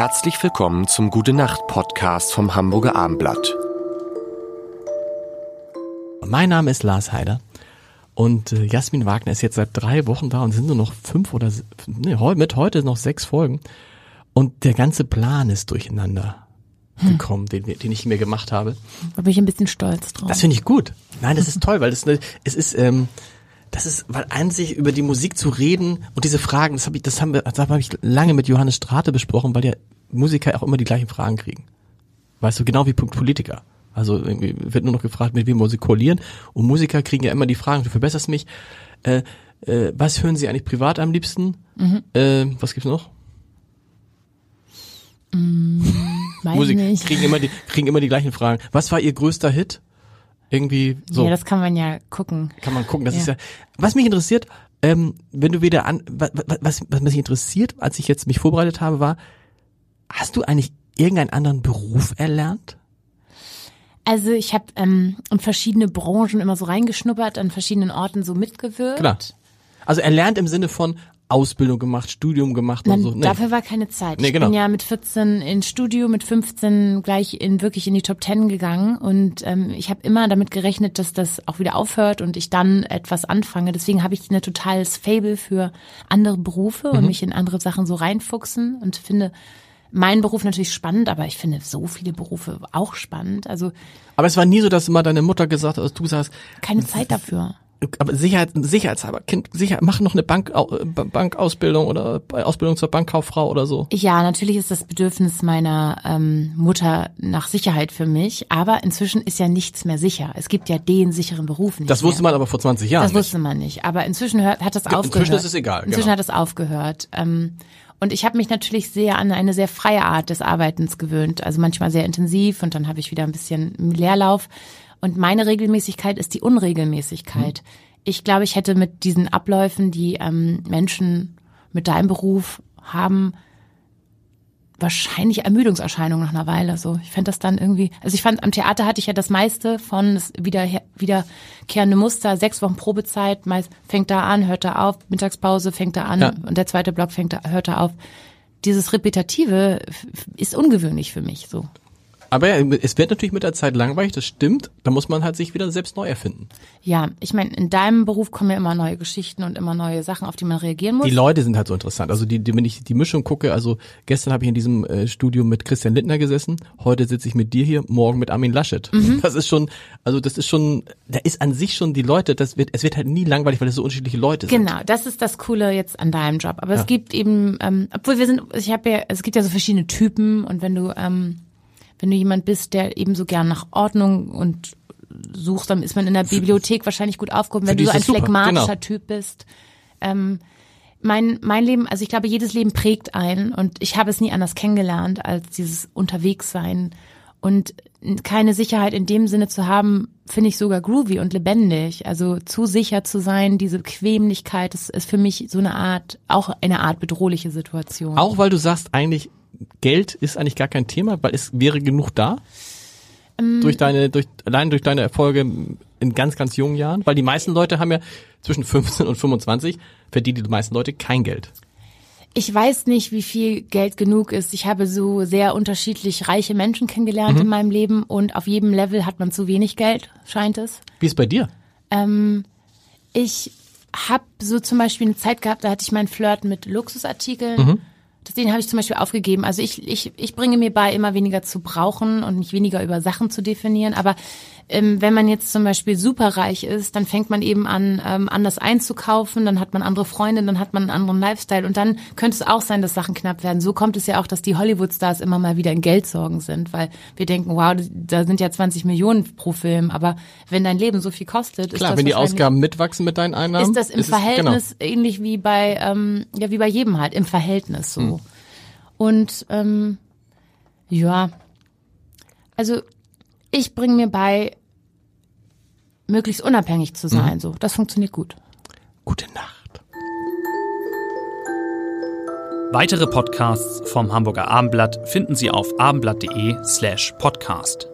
Herzlich willkommen zum Gute Nacht Podcast vom Hamburger Armblatt. Mein Name ist Lars Heider und äh, Jasmin Wagner ist jetzt seit drei Wochen da und sind nur noch fünf oder nee, mit heute noch sechs Folgen und der ganze Plan ist durcheinander hm. gekommen, den, den ich mir gemacht habe. Da bin ich ein bisschen stolz drauf. Das finde ich gut. Nein, das ist toll, weil das es ist ähm, das ist, weil an sich über die Musik zu reden und diese Fragen, das habe ich, das haben wir, das habe ich lange mit Johannes Strate besprochen, weil ja Musiker auch immer die gleichen Fragen kriegen. Weißt du, genau wie Politiker. Also irgendwie wird nur noch gefragt, mit wem wollen sie koalieren. Und Musiker kriegen ja immer die Fragen, du verbesserst mich. Äh, äh, was hören sie eigentlich privat am liebsten? Mhm. Äh, was gibt's noch? Mm, Musik kriegen immer die kriegen immer die gleichen Fragen. Was war ihr größter Hit? Irgendwie so. Ja, das kann man ja gucken. Kann man gucken. Das ja. ist ja. Was mich interessiert, ähm, wenn du wieder an, was, was, was mich interessiert, als ich jetzt mich vorbereitet habe, war, hast du eigentlich irgendeinen anderen Beruf erlernt? Also ich habe ähm, in verschiedene Branchen immer so reingeschnuppert, an verschiedenen Orten so mitgewirkt. Klar. Also erlernt im Sinne von, Ausbildung gemacht, Studium gemacht Nein, und so. Nee. Dafür war keine Zeit. Nee, ich genau. bin ja mit 14 ins Studio, mit 15 gleich in wirklich in die Top 10 gegangen und ähm, ich habe immer damit gerechnet, dass das auch wieder aufhört und ich dann etwas anfange. Deswegen habe ich eine totales Fable für andere Berufe mhm. und mich in andere Sachen so reinfuchsen und finde meinen Beruf natürlich spannend, aber ich finde so viele Berufe auch spannend. Also aber es war nie so, dass immer deine Mutter gesagt hat, dass du sagst, keine Zeit dafür aber Sicherheit, sicherheitshalber, Kind, sicher, mach noch eine Bank, Bankausbildung oder Ausbildung zur Bankkauffrau oder so. Ja, natürlich ist das Bedürfnis meiner ähm, Mutter nach Sicherheit für mich, aber inzwischen ist ja nichts mehr sicher. Es gibt ja den sicheren Beruf nicht Das wusste mehr. man aber vor 20 Jahren Das wusste man nicht, aber inzwischen hört, hat das aufgehört. Inzwischen ist es egal. Inzwischen genau. hat es aufgehört. Ähm, und ich habe mich natürlich sehr an eine sehr freie Art des Arbeitens gewöhnt, also manchmal sehr intensiv und dann habe ich wieder ein bisschen Leerlauf. Und meine Regelmäßigkeit ist die Unregelmäßigkeit. Mhm. Ich glaube, ich hätte mit diesen Abläufen, die ähm, Menschen mit deinem Beruf haben, wahrscheinlich Ermüdungserscheinungen nach einer Weile. So, ich fände das dann irgendwie. Also ich fand am Theater hatte ich ja das meiste von das wieder wiederkehrende Muster. Sechs Wochen Probezeit, meist fängt da an, hört da auf, Mittagspause fängt da an Ja. und der zweite Block fängt da, hört da auf. Dieses Repetitive ist ungewöhnlich für mich. So. Aber ja, es wird natürlich mit der Zeit langweilig, das stimmt. Da muss man halt sich wieder selbst neu erfinden. Ja, ich meine, in deinem Beruf kommen ja immer neue Geschichten und immer neue Sachen, auf die man reagieren muss. Die Leute sind halt so interessant. Also die, die wenn ich die Mischung gucke, also gestern habe ich in diesem äh, Studio mit Christian Lindner gesessen, heute sitze ich mit dir hier, morgen mit Armin Laschet. Mhm. Das ist schon, also das ist schon, da ist an sich schon die Leute, das wird, es wird halt nie langweilig, weil es so unterschiedliche Leute sind. Genau, das ist das Coole jetzt an deinem Job. Aber es gibt eben, ähm, obwohl wir sind, ich habe ja, es gibt ja so verschiedene Typen und wenn du ähm, wenn du jemand bist, der eben so gern nach Ordnung und suchst, dann ist man in der Bibliothek wahrscheinlich gut aufgehoben. Wenn du so ein phlegmatischer genau. Typ bist. Ähm, mein, mein Leben, also ich glaube, jedes Leben prägt einen und ich habe es nie anders kennengelernt als dieses Unterwegssein und keine Sicherheit in dem Sinne zu haben, finde ich sogar groovy und lebendig. Also zu sicher zu sein, diese Quämlichkeit, das ist für mich so eine Art, auch eine Art bedrohliche Situation. Auch weil du sagst, eigentlich Geld ist eigentlich gar kein Thema, weil es wäre genug da. Ähm, durch deine, durch, allein durch deine Erfolge in ganz, ganz jungen Jahren. Weil die meisten Leute haben ja zwischen 15 und 25 verdienen die meisten Leute kein Geld. Ich weiß nicht, wie viel Geld genug ist. Ich habe so sehr unterschiedlich reiche Menschen kennengelernt Mhm. in meinem Leben und auf jedem Level hat man zu wenig Geld, scheint es. Wie ist bei dir? Ähm, ich habe so zum Beispiel eine Zeit gehabt, da hatte ich meinen Flirt mit Luxusartikeln. Mhm. Den habe ich zum Beispiel aufgegeben. Also ich, ich, ich bringe mir bei, immer weniger zu brauchen und mich weniger über Sachen zu definieren. Aber ähm, wenn man jetzt zum Beispiel superreich ist, dann fängt man eben an, ähm, anders einzukaufen, dann hat man andere Freunde, dann hat man einen anderen Lifestyle und dann könnte es auch sein, dass Sachen knapp werden. So kommt es ja auch, dass die Hollywood-Stars immer mal wieder in Geldsorgen sind, weil wir denken, wow, da sind ja 20 Millionen pro Film, aber wenn dein Leben so viel kostet, ist Klar, das wenn die Ausgaben mitwachsen mit deinen Einnahmen. ist das im es- genau. Verhältnis ähnlich wie bei ähm, ja wie bei jedem halt im Verhältnis so Hm. und ähm, ja also ich bringe mir bei möglichst unabhängig zu sein Mhm. so das funktioniert gut Gute Nacht. Weitere Podcasts vom Hamburger Abendblatt finden Sie auf abendblatt.de slash podcast.